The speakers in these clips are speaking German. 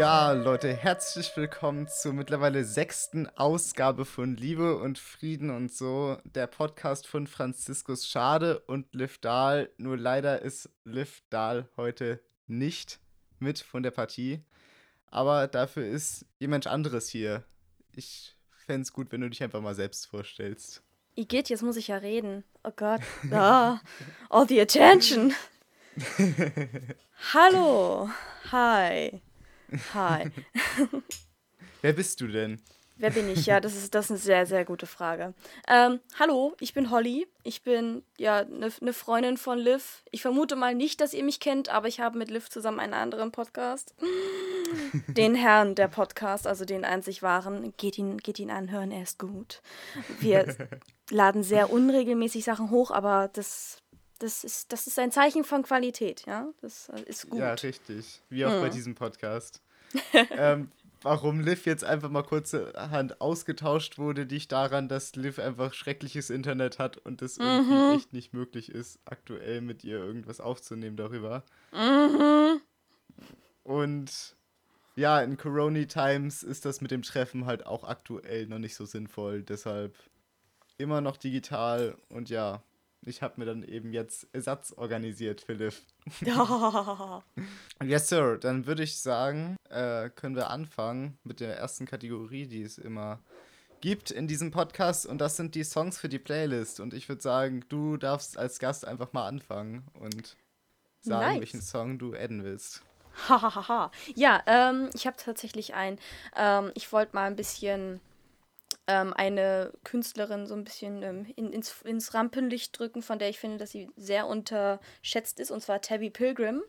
Ja, Leute, herzlich willkommen zur mittlerweile sechsten Ausgabe von Liebe und Frieden und so, der Podcast von Franziskus Schade und Liv Dahl. Nur leider ist Liv Dahl heute nicht mit von der Partie, aber dafür ist jemand anderes hier. Ich fände es gut, wenn du dich einfach mal selbst vorstellst. Igitt, jetzt muss ich ja reden. Oh Gott. Ah, all the attention. Hallo. Hi. Hi. Wer bist du denn? Wer bin ich? Ja, das ist, das ist eine sehr, sehr gute Frage. Ähm, hallo, ich bin Holly. Ich bin ja eine ne Freundin von Liv. Ich vermute mal nicht, dass ihr mich kennt, aber ich habe mit Liv zusammen einen anderen Podcast. Den Herrn der Podcast, also den einzig wahren. Geht ihn, geht ihn anhören, er ist gut. Wir laden sehr unregelmäßig Sachen hoch, aber das das ist, das ist ein Zeichen von Qualität, ja. Das äh, ist gut. Ja, richtig. Wie auch mhm. bei diesem Podcast. ähm, warum Liv jetzt einfach mal kurzerhand ausgetauscht wurde, liegt daran, dass Liv einfach schreckliches Internet hat und es irgendwie mhm. echt nicht möglich ist, aktuell mit ihr irgendwas aufzunehmen darüber. Mhm. Und ja, in Corona Times ist das mit dem Treffen halt auch aktuell noch nicht so sinnvoll. Deshalb immer noch digital und ja, ich habe mir dann eben jetzt Ersatz organisiert, Philipp. Ja. yes, Sir. Dann würde ich sagen, äh, können wir anfangen mit der ersten Kategorie, die es immer gibt in diesem Podcast. Und das sind die Songs für die Playlist. Und ich würde sagen, du darfst als Gast einfach mal anfangen und sagen, nice. welchen Song du adden willst. Hahaha. ja, ähm, ich habe tatsächlich einen. Ähm, ich wollte mal ein bisschen ähm, eine Künstlerin so ein bisschen ähm, in, ins, ins Rampenlicht drücken, von der ich finde, dass sie sehr unterschätzt ist, und zwar Tabby Pilgrim.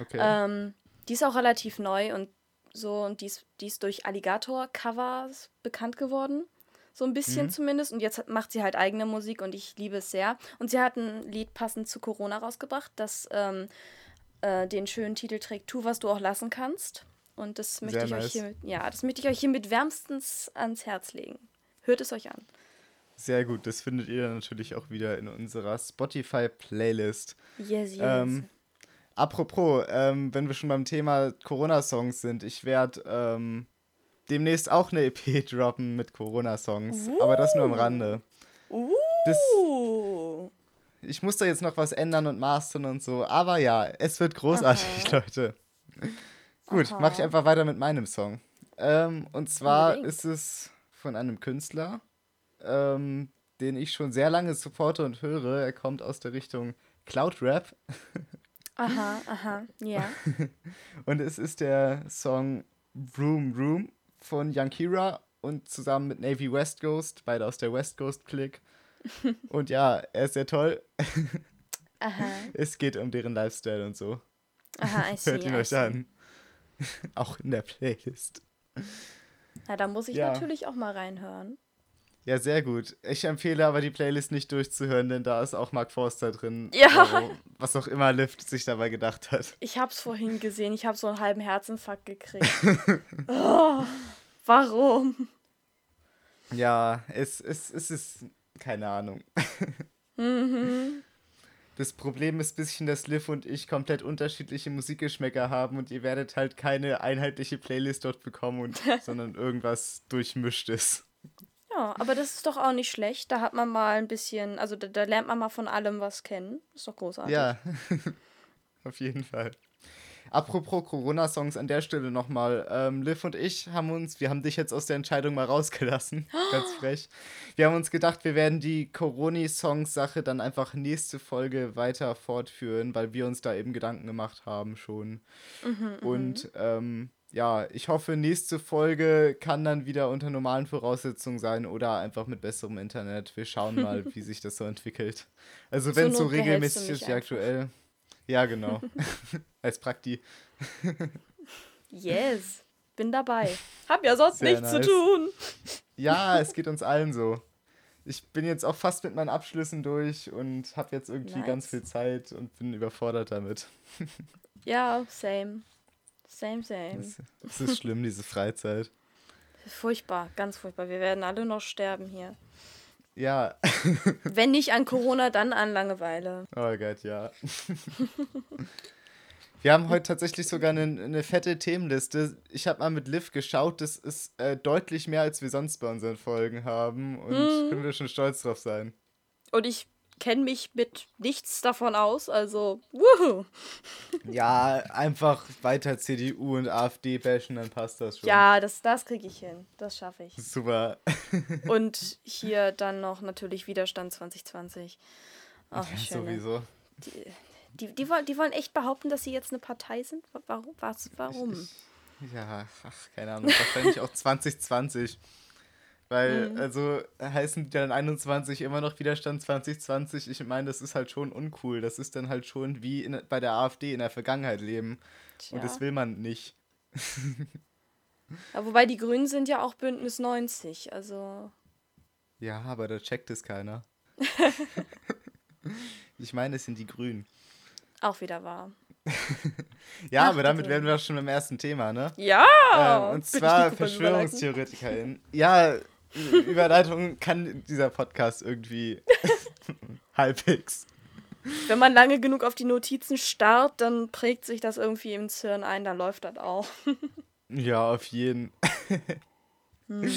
Okay. Ähm, die ist auch relativ neu und so, und die ist, die ist durch Alligator-Covers bekannt geworden. So ein bisschen mhm. zumindest. Und jetzt macht sie halt eigene Musik und ich liebe es sehr. Und sie hat ein Lied passend zu Corona rausgebracht, das ähm, äh, den schönen Titel trägt Tu, was du auch lassen kannst. Und das möchte Sehr ich nice. euch hiermit, ja, das möchte ich euch hiermit wärmstens ans Herz legen. Hört es euch an. Sehr gut, das findet ihr natürlich auch wieder in unserer Spotify-Playlist. Yes, yes. Ähm, apropos, ähm, wenn wir schon beim Thema Corona-Songs sind, ich werde ähm, demnächst auch eine EP droppen mit Corona-Songs, uh. aber das nur am Rande. Uh. Das, ich muss da jetzt noch was ändern und mastern und so, aber ja, es wird großartig, Aha. Leute. Gut, mache ich einfach weiter mit meinem Song. Ähm, und zwar Unbedingt. ist es von einem Künstler, ähm, den ich schon sehr lange supporte und höre. Er kommt aus der Richtung Cloud Rap. Aha, aha, ja. und es ist der Song Room Room von Yankira und zusammen mit Navy West Ghost, beide aus der West Coast Click. und ja, er ist sehr toll. Aha. Es geht um deren Lifestyle und so. Aha, I see, Hört ihn euch an. auch in der Playlist. Ja, da muss ich ja. natürlich auch mal reinhören. Ja, sehr gut. Ich empfehle aber die Playlist nicht durchzuhören, denn da ist auch Mark Forster drin. Ja. was auch immer Lift sich dabei gedacht hat. Ich hab's vorhin gesehen, ich habe so einen halben Herzinfarkt gekriegt. oh, warum? Ja, es, es, es ist keine Ahnung. mhm. Das Problem ist ein bisschen, dass Liv und ich komplett unterschiedliche Musikgeschmäcker haben und ihr werdet halt keine einheitliche Playlist dort bekommen, und, sondern irgendwas durchmischtes. Ja, aber das ist doch auch nicht schlecht. Da hat man mal ein bisschen, also da, da lernt man mal von allem was kennen. Ist doch großartig. Ja, auf jeden Fall. Apropos Corona-Songs an der Stelle nochmal. Ähm, Liv und ich haben uns, wir haben dich jetzt aus der Entscheidung mal rausgelassen. Ganz frech. Wir haben uns gedacht, wir werden die Corona-Songs-Sache dann einfach nächste Folge weiter fortführen, weil wir uns da eben Gedanken gemacht haben schon. Mhm, mhm. und ähm, ja, ich hoffe, nächste Folge kann dann wieder unter normalen Voraussetzungen sein oder einfach mit besserem Internet. Wir schauen mal, wie sich das so entwickelt. Also, wenn es so regelmäßig ist wie aktuell. Ja, genau. Als Prakti. yes, bin dabei. Hab ja sonst Sehr nichts nice. zu tun. Ja, es geht uns allen so. Ich bin jetzt auch fast mit meinen Abschlüssen durch und habe jetzt irgendwie nice. ganz viel Zeit und bin überfordert damit. Ja, same. Same, same. Es ist schlimm, diese Freizeit. Furchtbar, ganz furchtbar. Wir werden alle noch sterben hier. Ja. Wenn nicht an Corona, dann an Langeweile. Oh Gott, ja. Wir haben heute tatsächlich sogar eine, eine fette Themenliste. Ich habe mal mit Liv geschaut, das ist äh, deutlich mehr, als wir sonst bei unseren Folgen haben. Und hm. können wir schon stolz drauf sein. Und ich kenne mich mit nichts davon aus, also wuhu. Ja, einfach weiter CDU und AfD bashen, dann passt das schon. Ja, das, das kriege ich hin. Das schaffe ich. Super. und hier dann noch natürlich Widerstand 2020. Ach, ja, sowieso. Die, die, die, wollen, die wollen echt behaupten, dass sie jetzt eine Partei sind? Warum? Was, warum? Ja, ach, keine Ahnung. Wahrscheinlich auch 2020. Weil, mhm. also heißen die dann 21 immer noch Widerstand 2020? Ich meine, das ist halt schon uncool. Das ist dann halt schon wie in, bei der AfD in der Vergangenheit leben. Tja. Und das will man nicht. ja, wobei die Grünen sind ja auch Bündnis 90, also. Ja, aber da checkt es keiner. ich meine, es sind die Grünen. Auch wieder wahr. ja, Ach, aber damit wären wir schon beim ersten Thema, ne? Ja! Ähm, und zwar VerschwörungstheoretikerInnen. Ja, Überleitung kann dieser Podcast irgendwie halbwegs. Wenn man lange genug auf die Notizen starrt, dann prägt sich das irgendwie ins Hirn ein, dann läuft das auch. ja, auf jeden. mhm.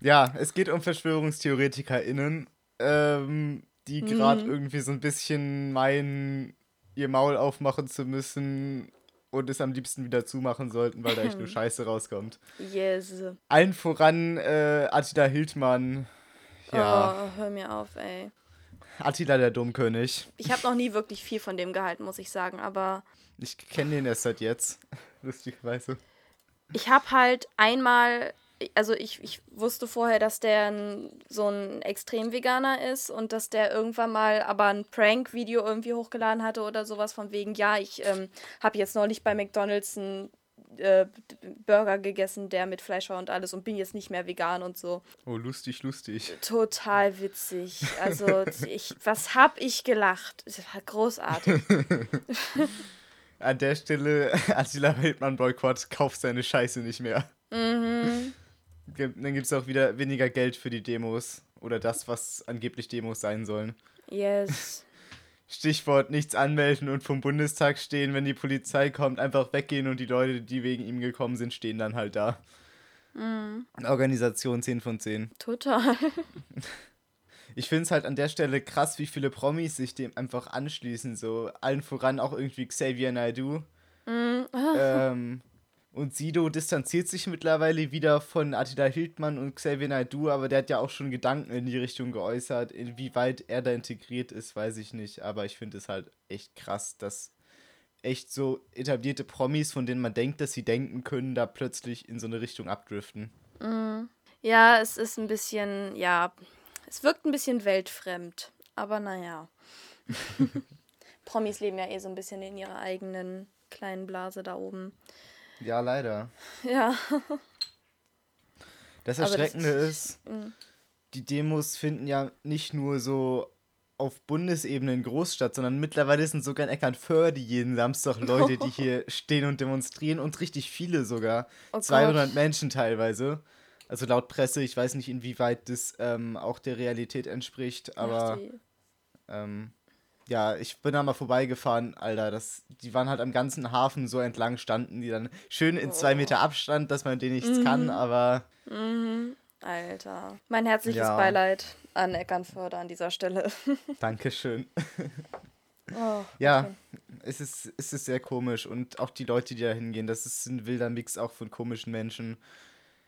Ja, es geht um VerschwörungstheoretikerInnen, ähm, die gerade mhm. irgendwie so ein bisschen meinen, ihr Maul aufmachen zu müssen und es am liebsten wieder zumachen sollten, weil da echt nur Scheiße rauskommt. Yes. Allen voran äh, Attila Hildmann. Ja. Oh, hör mir auf, ey. Attila der Dummkönig. Ich habe noch nie wirklich viel von dem gehalten, muss ich sagen, aber. Ich kenne den erst seit jetzt, lustigerweise. Ich habe halt einmal also ich, ich wusste vorher, dass der ein, so ein Extrem-Veganer ist und dass der irgendwann mal aber ein Prank-Video irgendwie hochgeladen hatte oder sowas von wegen, ja, ich ähm, habe jetzt neulich bei McDonalds einen äh, Burger gegessen, der mit Fleisch war und alles und bin jetzt nicht mehr vegan und so. Oh, lustig, lustig. Total witzig. Also, ich, was hab ich gelacht? Das war großartig. An der Stelle, Attila Wildmann Boykott, kauft seine Scheiße nicht mehr. Mhm dann gibt es auch wieder weniger Geld für die Demos oder das, was angeblich Demos sein sollen. Yes. Stichwort nichts anmelden und vom Bundestag stehen, wenn die Polizei kommt, einfach weggehen und die Leute, die wegen ihm gekommen sind, stehen dann halt da. Mhm. Organisation 10 von 10. Total. Ich finde es halt an der Stelle krass, wie viele Promis sich dem einfach anschließen. So allen voran auch irgendwie Xavier Naidoo. Mhm. ähm, und Sido distanziert sich mittlerweile wieder von Attila Hildmann und Xavier Naidoo, aber der hat ja auch schon Gedanken in die Richtung geäußert. Inwieweit er da integriert ist, weiß ich nicht. Aber ich finde es halt echt krass, dass echt so etablierte Promis, von denen man denkt, dass sie denken können, da plötzlich in so eine Richtung abdriften. Mm. Ja, es ist ein bisschen, ja, es wirkt ein bisschen weltfremd. Aber naja. Promis leben ja eh so ein bisschen in ihrer eigenen kleinen Blase da oben. Ja, leider. Ja. Das Erschreckende das ist, ist mm. die Demos finden ja nicht nur so auf Bundesebene in Großstadt, sondern mittlerweile sind sogar in Eckernförde jeden Samstag Leute, die hier stehen und demonstrieren und richtig viele sogar. Oh 200 Gott. Menschen teilweise. Also laut Presse, ich weiß nicht, inwieweit das ähm, auch der Realität entspricht, aber ähm, ja, ich bin da mal vorbeigefahren, Alter. Das, die waren halt am ganzen Hafen so entlang standen, die dann schön in zwei Meter oh. Abstand, dass man denen nichts mhm. kann, aber. Mhm. Alter. Mein herzliches ja. Beileid an Eckernförde an dieser Stelle. Dankeschön. Oh, ja, okay. es, ist, es ist sehr komisch und auch die Leute, die da hingehen, das ist ein wilder Mix auch von komischen Menschen.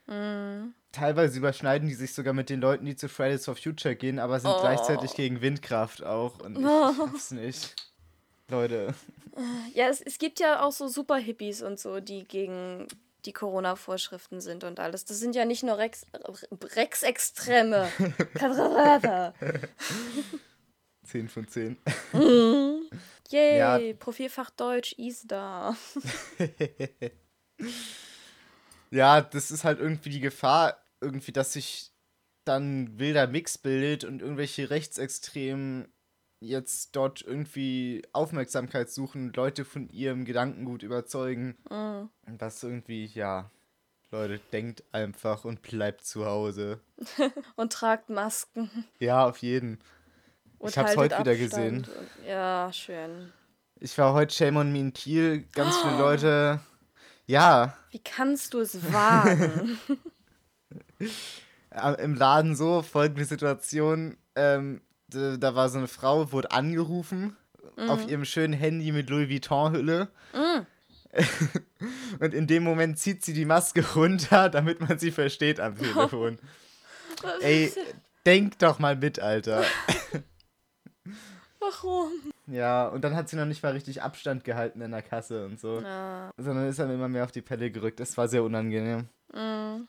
Mhm. Teilweise überschneiden die sich sogar mit den Leuten, die zu Fridays for Future gehen, aber sind oh. gleichzeitig gegen Windkraft auch. Und ich oh. schaff's nicht. Leute. Ja, es, es gibt ja auch so Super-Hippies und so, die gegen die Corona-Vorschriften sind und alles. Das sind ja nicht nur Rex, Rex-Extreme. 10 von 10. Mhm. Yay, ja. Profilfach Deutsch, ISDA. Ja, das ist halt irgendwie die Gefahr, irgendwie, dass sich dann wilder Mix bildet und irgendwelche Rechtsextremen jetzt dort irgendwie Aufmerksamkeit suchen und Leute von ihrem Gedankengut überzeugen. Mhm. Was irgendwie, ja, Leute, denkt einfach und bleibt zu Hause. und tragt Masken. Ja, auf jeden. Und ich hab's heute wieder gesehen. Ja, schön. Ich war heute Shame on Me in Kiel. Ganz viele Leute. Ja. Wie kannst du es wagen? Im Laden so, folgende Situation. Ähm, da war so eine Frau, wurde angerufen mhm. auf ihrem schönen Handy mit Louis Vuitton-Hülle. Mhm. Und in dem Moment zieht sie die Maske runter, damit man sie versteht am Telefon. Ey, denk doch mal mit, Alter. Warum? Ja, und dann hat sie noch nicht mal richtig Abstand gehalten in der Kasse und so. Ja. Sondern ist dann immer mehr auf die Pelle gerückt. Das war sehr unangenehm. Mhm.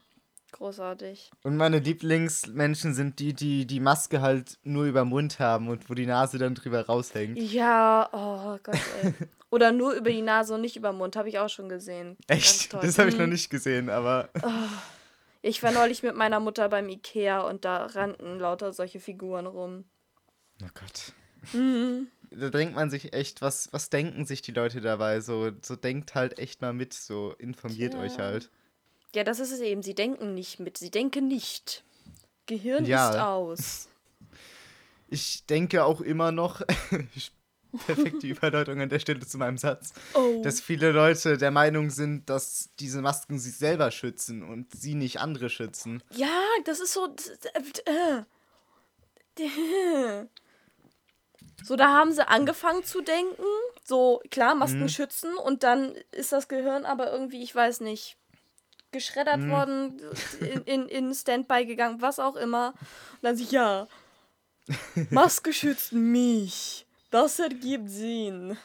Großartig. Und meine Lieblingsmenschen sind die, die die Maske halt nur über Mund haben und wo die Nase dann drüber raushängt. Ja, oh Gott, ey. Oder nur über die Nase und nicht über den Mund, habe ich auch schon gesehen. Echt? Das habe ich noch mhm. nicht gesehen, aber. Oh. Ich war neulich mit meiner Mutter beim Ikea und da rannten lauter solche Figuren rum. Oh Gott. Mhm. Da denkt man sich echt, was, was denken sich die Leute dabei? So, so denkt halt echt mal mit, so informiert ja. euch halt. Ja, das ist es eben. Sie denken nicht mit. Sie denken nicht. Gehirn ja. ist aus. Ich denke auch immer noch, perfekte Überleitung an der Stelle zu meinem Satz, oh. dass viele Leute der Meinung sind, dass diese Masken sich selber schützen und sie nicht andere schützen. Ja, das ist so. Äh, so, da haben sie angefangen zu denken. So, klar, Masken mhm. schützen und dann ist das Gehirn aber irgendwie, ich weiß nicht, geschreddert hm. worden, in, in, in Standby gegangen, was auch immer. Und dann sich, ja, Maske schützt mich. Das ergibt Sinn.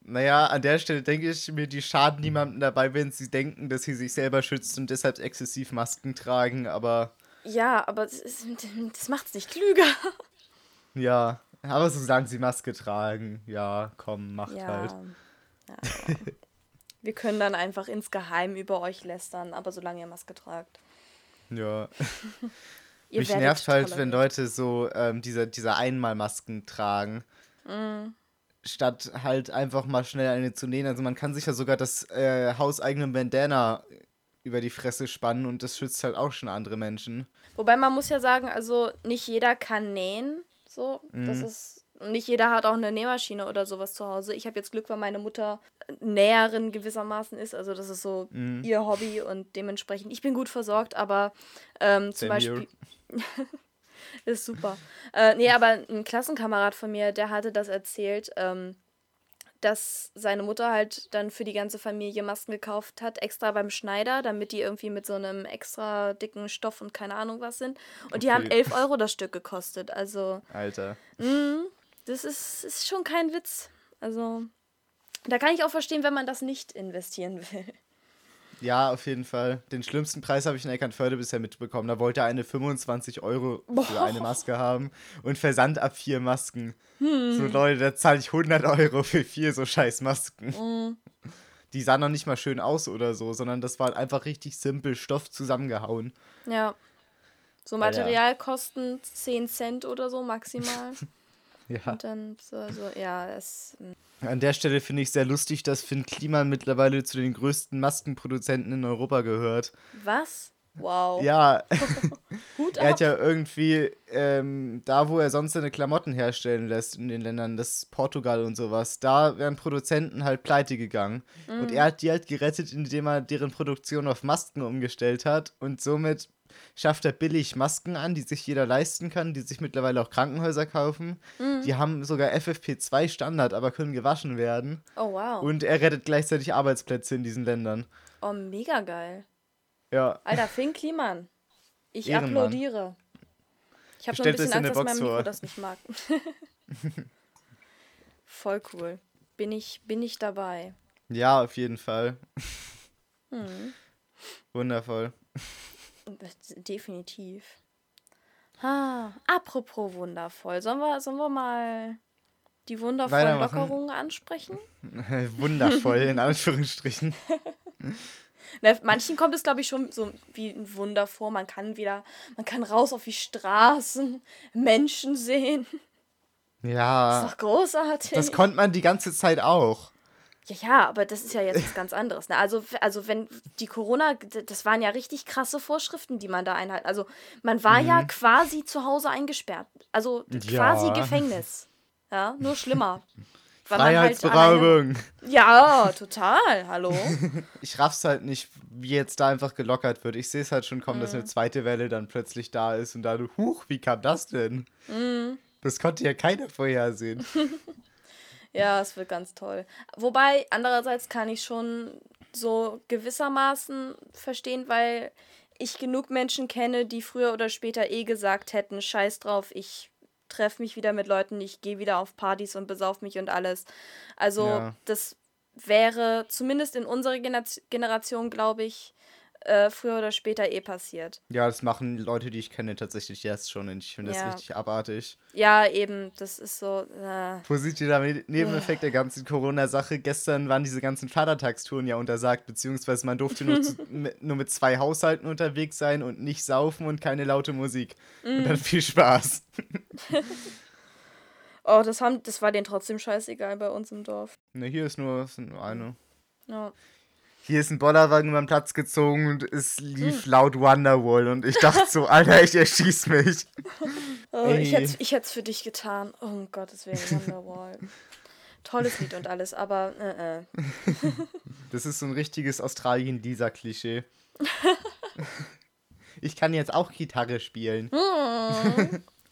Naja, an der Stelle denke ich mir, die schaden niemandem dabei, wenn sie denken, dass sie sich selber schützt und deshalb exzessiv Masken tragen, aber. Ja, aber das, ist, das macht's nicht klüger. Ja, aber solange sie Maske tragen, ja, komm, macht ja. halt. Ja. Wir können dann einfach insgeheim über euch lästern, aber solange ihr Maske tragt. Ja. Mich nervt halt, wenn Leute so ähm, diese, diese Einmalmasken tragen. Mm. Statt halt einfach mal schnell eine zu nähen. Also man kann sich ja sogar das äh, hauseigene Bandana über die Fresse spannen und das schützt halt auch schon andere Menschen. Wobei man muss ja sagen, also nicht jeder kann nähen. So, mm. das mhm. ist nicht jeder hat auch eine Nähmaschine oder sowas zu Hause. Ich habe jetzt Glück, weil meine Mutter Näherin gewissermaßen ist. Also das ist so mhm. ihr Hobby und dementsprechend, ich bin gut versorgt, aber ähm, zum Beispiel. ist super. Äh, nee, aber ein Klassenkamerad von mir, der hatte das erzählt, ähm, dass seine Mutter halt dann für die ganze Familie Masken gekauft hat, extra beim Schneider, damit die irgendwie mit so einem extra dicken Stoff und keine Ahnung was sind. Und okay. die haben 11 Euro das Stück gekostet. Also. Alter. Mh, das ist, ist schon kein Witz. Also, da kann ich auch verstehen, wenn man das nicht investieren will. Ja, auf jeden Fall. Den schlimmsten Preis habe ich in Eckernförde bisher mitbekommen. Da wollte er eine 25 Euro Boah. für eine Maske haben und Versand ab vier Masken. Hm. So Leute, da zahle ich 100 Euro für vier so scheiß Masken. Hm. Die sahen noch nicht mal schön aus oder so, sondern das war einfach richtig simpel Stoff zusammengehauen. Ja. So Materialkosten 10 Cent oder so maximal. Ja. Und dann so, so ja, es. An der Stelle finde ich sehr lustig, dass Finn Kliman mittlerweile zu den größten Maskenproduzenten in Europa gehört. Was? Wow. Ja. Hut er hat ja irgendwie ähm, da, wo er sonst seine Klamotten herstellen lässt in den Ländern, das Portugal und sowas, da wären Produzenten halt pleite gegangen. Mhm. Und er hat die halt gerettet, indem er deren Produktion auf Masken umgestellt hat und somit schafft er billig Masken an, die sich jeder leisten kann, die sich mittlerweile auch Krankenhäuser kaufen. Mhm. Die haben sogar FFP2 Standard, aber können gewaschen werden. Oh wow. Und er rettet gleichzeitig Arbeitsplätze in diesen Ländern. Oh, mega geil. Ja. Alter, Finn Kliman. Ich Ehrenmann. applaudiere. Ich habe so ein bisschen Angst, dass mein Mikro das nicht mag. Voll cool. Bin ich, bin ich dabei. Ja, auf jeden Fall. Hm. Wundervoll. Definitiv. Ah, apropos wundervoll. Sollen wir, sollen wir mal die wundervollen Lockerungen ansprechen? wundervoll, in Anführungsstrichen. Na, manchen kommt es, glaube ich, schon so wie ein Wunder vor. Man kann wieder, man kann raus auf die Straßen, Menschen sehen. Ja. Das ist doch großartig. Das konnte man die ganze Zeit auch. Ja, ja, aber das ist ja jetzt was ganz anderes. Ne? Also, also wenn die Corona, das waren ja richtig krasse Vorschriften, die man da einhalten. Also man war mhm. ja quasi zu Hause eingesperrt. Also quasi ja. Gefängnis. Ja, nur schlimmer. Freiheitsberaubung. Halt ja, total. Hallo. ich raff's halt nicht, wie jetzt da einfach gelockert wird. Ich sehe es halt schon kommen, mm. dass eine mhm. zweite Welle dann plötzlich da ist und da, huch, wie kam das denn? Mm. Das konnte ja keiner vorhersehen. ja, es wird ganz toll. Wobei, andererseits kann ich schon so gewissermaßen verstehen, weil ich genug Menschen kenne, die früher oder später eh gesagt hätten, scheiß drauf, ich treffe mich wieder mit Leuten, ich gehe wieder auf Partys und besauf mich und alles. Also ja. das wäre zumindest in unserer Generation, glaube ich, äh, früher oder später eh passiert. Ja, das machen Leute, die ich kenne, tatsächlich jetzt schon und ich finde ja. das richtig abartig. Ja, eben, das ist so. Äh. Positiver Nebeneffekt der ganzen Corona-Sache. Gestern waren diese ganzen Vatertagstouren ja untersagt, beziehungsweise man durfte nur, zu, mit, nur mit zwei Haushalten unterwegs sein und nicht saufen und keine laute Musik. Mm. Und dann viel Spaß. oh, das, haben, das war denen trotzdem scheißegal bei uns im Dorf. Ne, hier ist nur, ist nur eine. Ja hier ist ein Bollerwagen über den Platz gezogen und es lief hm. laut Wonderwall und ich dachte so, Alter, ich erschieß mich. Oh, ich hätte es für dich getan. Oh um Gottes Willen, Wonderwall. Tolles Lied und alles, aber äh, äh. Das ist so ein richtiges Australien-Lisa-Klischee. Ich kann jetzt auch Gitarre spielen.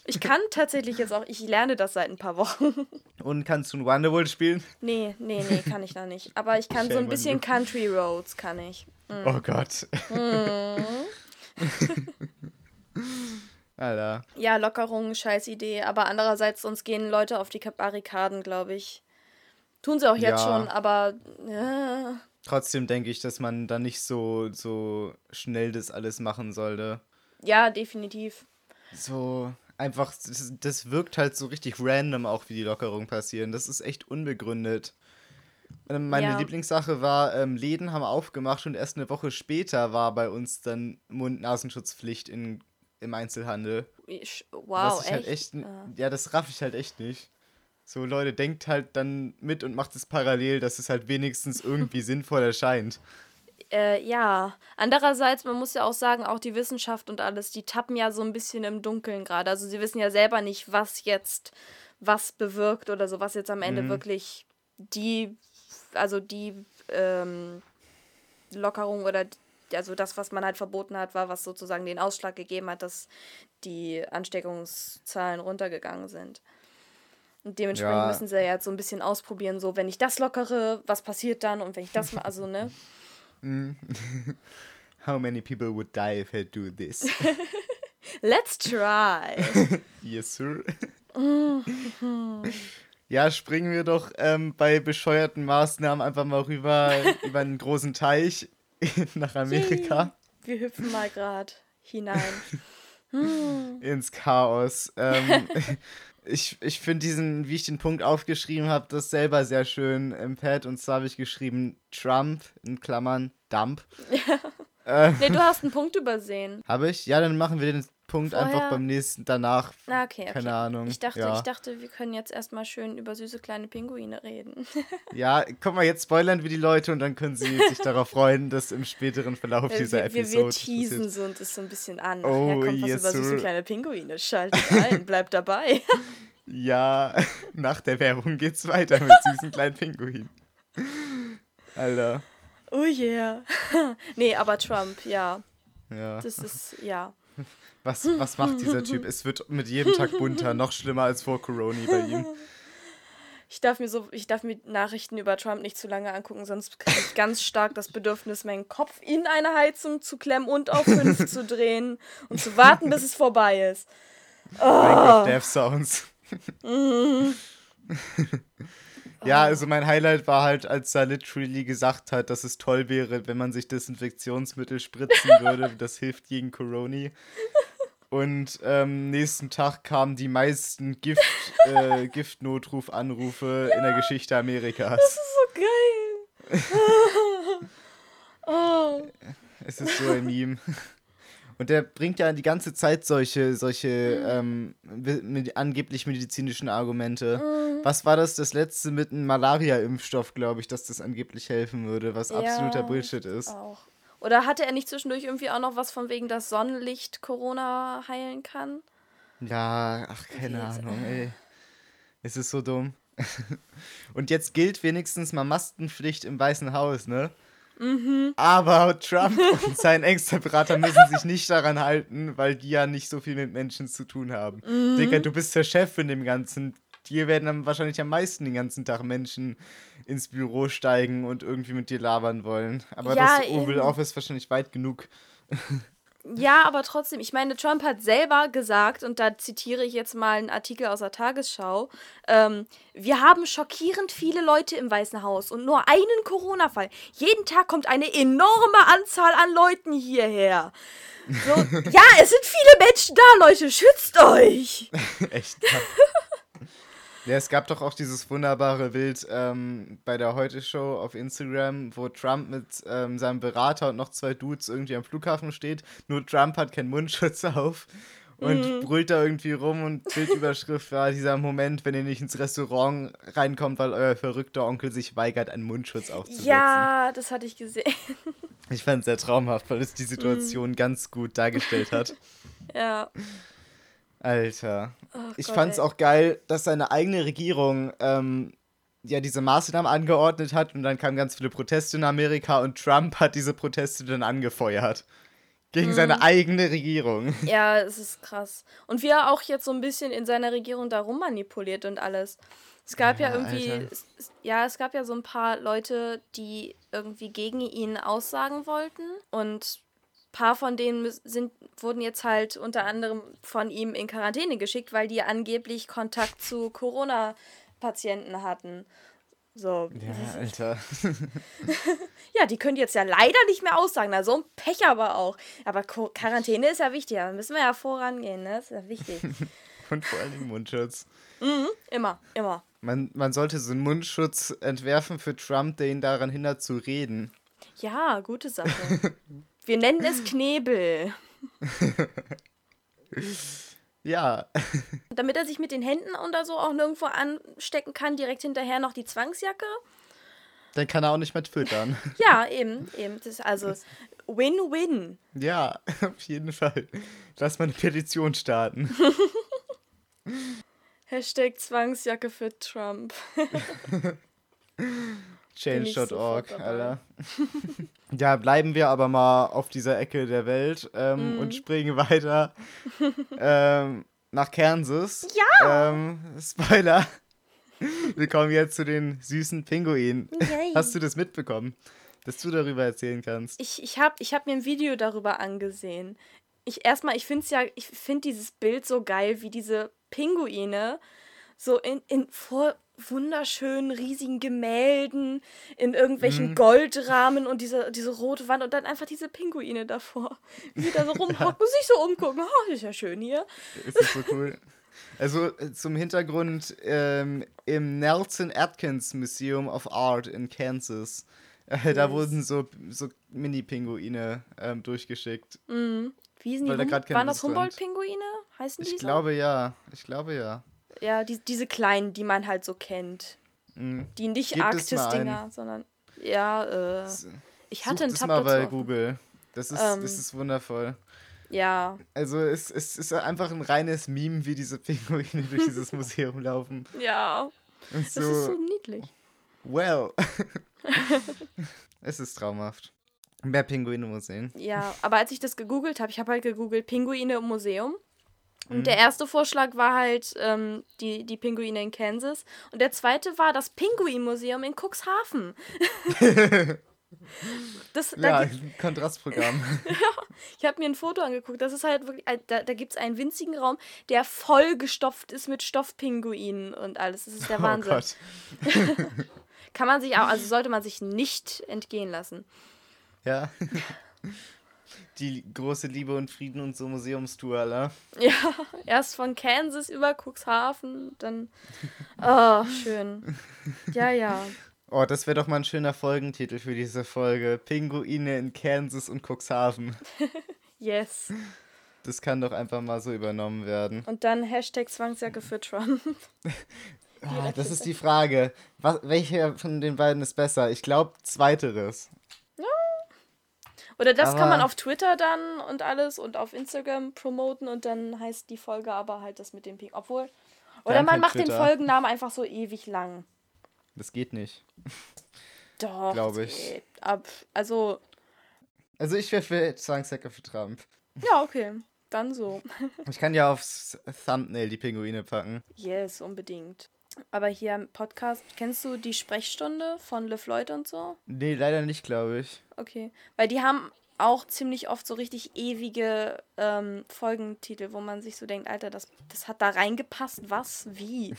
Ich kann tatsächlich jetzt auch, ich lerne das seit ein paar Wochen. Und kannst du ein Wonderwall spielen? Nee, nee, nee, kann ich noch nicht. Aber ich kann Shame so ein bisschen Country Roads, kann ich. Mhm. Oh Gott. Mhm. Alter. Ja, Lockerung, scheiß Idee. Aber andererseits, sonst gehen Leute auf die Barrikaden, glaube ich. Tun sie auch jetzt ja. schon, aber. Ja. Trotzdem denke ich, dass man da nicht so, so schnell das alles machen sollte. Ja, definitiv. So, einfach, das, das wirkt halt so richtig random auch, wie die Lockerungen passieren. Das ist echt unbegründet. Ähm, meine ja. Lieblingssache war, ähm, Läden haben aufgemacht und erst eine Woche später war bei uns dann Mund-Nasenschutzpflicht im Einzelhandel. Wow, echt? Halt echt ah. Ja, das raff ich halt echt nicht. So, Leute, denkt halt dann mit und macht es parallel, dass es halt wenigstens irgendwie sinnvoll erscheint äh, ja, andererseits, man muss ja auch sagen, auch die Wissenschaft und alles, die tappen ja so ein bisschen im Dunkeln gerade. Also sie wissen ja selber nicht, was jetzt was bewirkt oder so, was jetzt am Ende mhm. wirklich die, also die ähm, Lockerung oder also das, was man halt verboten hat, war, was sozusagen den Ausschlag gegeben hat, dass die Ansteckungszahlen runtergegangen sind. Und dementsprechend ja. müssen sie ja jetzt so ein bisschen ausprobieren, so wenn ich das lockere, was passiert dann und wenn ich das mal, also ne? Mm. How many people would die if I do this? Let's try. yes, sir. ja, springen wir doch ähm, bei bescheuerten Maßnahmen einfach mal rüber über einen großen Teich nach Amerika. Wir hüpfen mal gerade hinein. Ins Chaos. Ähm, ich, ich finde diesen, wie ich den Punkt aufgeschrieben habe, das selber sehr schön im Pad. Und zwar habe ich geschrieben Trump in Klammern Dump. Ja. Äh, nee, du hast einen Punkt übersehen. Habe ich? Ja, dann machen wir den Punkt Vorher? einfach beim nächsten danach. Na, okay, okay. Keine Ahnung. Ich dachte, ja. ich dachte, wir können jetzt erstmal schön über süße kleine Pinguine reden. ja, guck mal, jetzt spoilern wir die Leute und dann können sie sich darauf freuen, dass im späteren Verlauf dieser wir, Episode. Wir, wir teasen so und es so ein bisschen an. Oh, ja, kommt yes, was über süße kleine Pinguine. Schaltet ein, bleibt dabei. Ja, nach der Werbung geht's weiter mit süßen kleinen Pinguinen. Alter. Oh yeah. nee, aber Trump, ja. Ja. Das ist, ja. Was, was macht dieser Typ? Es wird mit jedem Tag bunter, noch schlimmer als vor Corona bei ihm. Ich darf mir so, ich darf mir Nachrichten über Trump nicht zu lange angucken, sonst kriege ich ganz stark das Bedürfnis, meinen Kopf in eine Heizung zu klemmen und auf fünf zu drehen und zu warten, bis es vorbei ist. Oh. Death Sounds. Ja, also mein Highlight war halt, als er literally gesagt hat, dass es toll wäre, wenn man sich Desinfektionsmittel spritzen würde. Das hilft gegen Corona. Und ähm, nächsten Tag kamen die meisten Gift, äh, Giftnotrufanrufe ja, in der Geschichte Amerikas. Das ist so geil. oh. Es ist so ein Meme. Und der bringt ja die ganze Zeit solche, solche ähm, mit, angeblich medizinischen Argumente. Mhm. Was war das, das letzte mit einem Malaria-Impfstoff, glaube ich, dass das angeblich helfen würde, was ja, absoluter Bullshit ist. Auch. Oder hatte er nicht zwischendurch irgendwie auch noch was von wegen, dass Sonnenlicht Corona heilen kann? Ja, ach, keine Ahnung, ey. Es ist so dumm. Und jetzt gilt wenigstens mal Maskenpflicht im Weißen Haus, ne? Mhm. Aber Trump und sein engster Berater müssen sich nicht daran halten, weil die ja nicht so viel mit Menschen zu tun haben. Mhm. Digga, du bist der Chef in dem Ganzen. Dir werden dann wahrscheinlich am meisten den ganzen Tag Menschen ins Büro steigen und irgendwie mit dir labern wollen. Aber ja, das Oval Office wahrscheinlich weit genug. Ja, aber trotzdem, ich meine, Trump hat selber gesagt, und da zitiere ich jetzt mal einen Artikel aus der Tagesschau, ähm, wir haben schockierend viele Leute im Weißen Haus und nur einen Corona-Fall. Jeden Tag kommt eine enorme Anzahl an Leuten hierher. So, ja, es sind viele Menschen da, Leute, schützt euch! Echt? Ja, es gab doch auch dieses wunderbare Bild ähm, bei der Heute-Show auf Instagram, wo Trump mit ähm, seinem Berater und noch zwei Dudes irgendwie am Flughafen steht. Nur Trump hat keinen Mundschutz auf und mhm. brüllt da irgendwie rum und Bildüberschrift war dieser Moment, wenn ihr nicht ins Restaurant reinkommt, weil euer verrückter Onkel sich weigert, einen Mundschutz aufzusetzen. Ja, das hatte ich gesehen. Ich fand es sehr traumhaft, weil es die Situation mhm. ganz gut dargestellt hat. ja. Alter. Oh ich Gott, fand's ey. auch geil, dass seine eigene Regierung ähm, ja diese Maßnahmen angeordnet hat und dann kamen ganz viele Proteste in Amerika und Trump hat diese Proteste dann angefeuert. Gegen mhm. seine eigene Regierung. Ja, es ist krass. Und wie er auch jetzt so ein bisschen in seiner Regierung da rummanipuliert und alles. Es gab ja, ja irgendwie, es, ja, es gab ja so ein paar Leute, die irgendwie gegen ihn aussagen wollten. Und paar von denen sind, wurden jetzt halt unter anderem von ihm in Quarantäne geschickt, weil die angeblich Kontakt zu Corona-Patienten hatten. So. Ja, Alter. ja, die können jetzt ja leider nicht mehr aussagen. Na, so ein Pech aber auch. Aber Quarantäne ist ja wichtig. Da müssen wir ja vorangehen, ne? Das ist ja wichtig. Und vor allen Dingen Mundschutz. Mhm, immer, immer. Man, man sollte so einen Mundschutz entwerfen für Trump, der ihn daran hindert zu reden. Ja, gute Sache. Wir nennen es Knebel. ja. Damit er sich mit den Händen oder so auch nirgendwo anstecken kann, direkt hinterher noch die Zwangsjacke. Dann kann er auch nicht mehr füttern. ja, eben, eben. Das ist also Win-Win. Ja, auf jeden Fall. Lass mal eine Petition starten. Hashtag Zwangsjacke für Trump. Change.org, Alter. ja, bleiben wir aber mal auf dieser Ecke der Welt ähm, mm. und springen weiter ähm, nach Kansas. Ja! Ähm, Spoiler. Wir kommen jetzt zu den süßen Pinguinen. Yay. Hast du das mitbekommen, dass du darüber erzählen kannst? Ich, ich habe ich hab mir ein Video darüber angesehen. Ich erstmal, ich finde ja, ich finde dieses Bild so geil, wie diese Pinguine so in, in vor wunderschönen, riesigen Gemälden in irgendwelchen mhm. Goldrahmen und diese, diese rote Wand und dann einfach diese Pinguine davor. Wie sie da so rumhocken und sich so umgucken. Oh, ist ja schön hier. Ist das so cool. Also äh, zum Hintergrund ähm, im Nelson Atkins Museum of Art in Kansas. Äh, yes. Da wurden so, so Mini-Pinguine ähm, durchgeschickt. Mhm. Wie sind die? Hum waren das Humboldt-Pinguine? Heißen die Ich so? glaube ja. Ich glaube ja. Ja, die, diese kleinen, die man halt so kennt. Mhm. Die nicht Arktis-Dinger, sondern. Ja, äh. Ich hatte einen Tab mal bei Google. Das ist, ähm, das ist wundervoll. Ja. Also es, es ist einfach ein reines Meme, wie diese Pinguine durch dieses Museum laufen. Ja. Und so, das ist so niedlich. Well. es ist traumhaft. Mehr Pinguine im Museum. Ja, aber als ich das gegoogelt habe, ich habe halt gegoogelt Pinguine im Museum. Und mhm. der erste Vorschlag war halt ähm, die, die Pinguine in Kansas. Und der zweite war das Pinguinmuseum in Cuxhaven. das, da ja, Kontrastprogramm. ja, ich habe mir ein Foto angeguckt. Das ist halt wirklich, da, da gibt es einen winzigen Raum, der voll gestopft ist mit Stoffpinguinen und alles. Das ist der Wahnsinn. Oh Gott. Kann man sich auch, also sollte man sich nicht entgehen lassen. Ja die große Liebe und Frieden und so Museumstour, Alter. Ja, erst von Kansas über Cuxhaven, dann. Oh, schön. Ja, ja. Oh, das wäre doch mal ein schöner Folgentitel für diese Folge. Pinguine in Kansas und Cuxhaven. yes. Das kann doch einfach mal so übernommen werden. Und dann Hashtag Zwangsjacke für Trump. oh, das ist die Frage. Was, welche von den beiden ist besser? Ich glaube, zweiteres. Oder das aber kann man auf Twitter dann und alles und auf Instagram promoten und dann heißt die Folge aber halt das mit dem Ping. Obwohl, Oder man macht Twitter. den Folgennamen einfach so ewig lang. Das geht nicht. Doch. Glaube ich. Ab, also. Also ich wäre für Zwangshacke für Trump. Ja, okay. Dann so. Ich kann ja aufs Thumbnail die Pinguine packen. Yes, unbedingt. Aber hier im Podcast, kennst du die Sprechstunde von Le Floyd und so? Nee, leider nicht, glaube ich. Okay. Weil die haben auch ziemlich oft so richtig ewige ähm, Folgentitel, wo man sich so denkt, Alter, das, das hat da reingepasst, was, wie?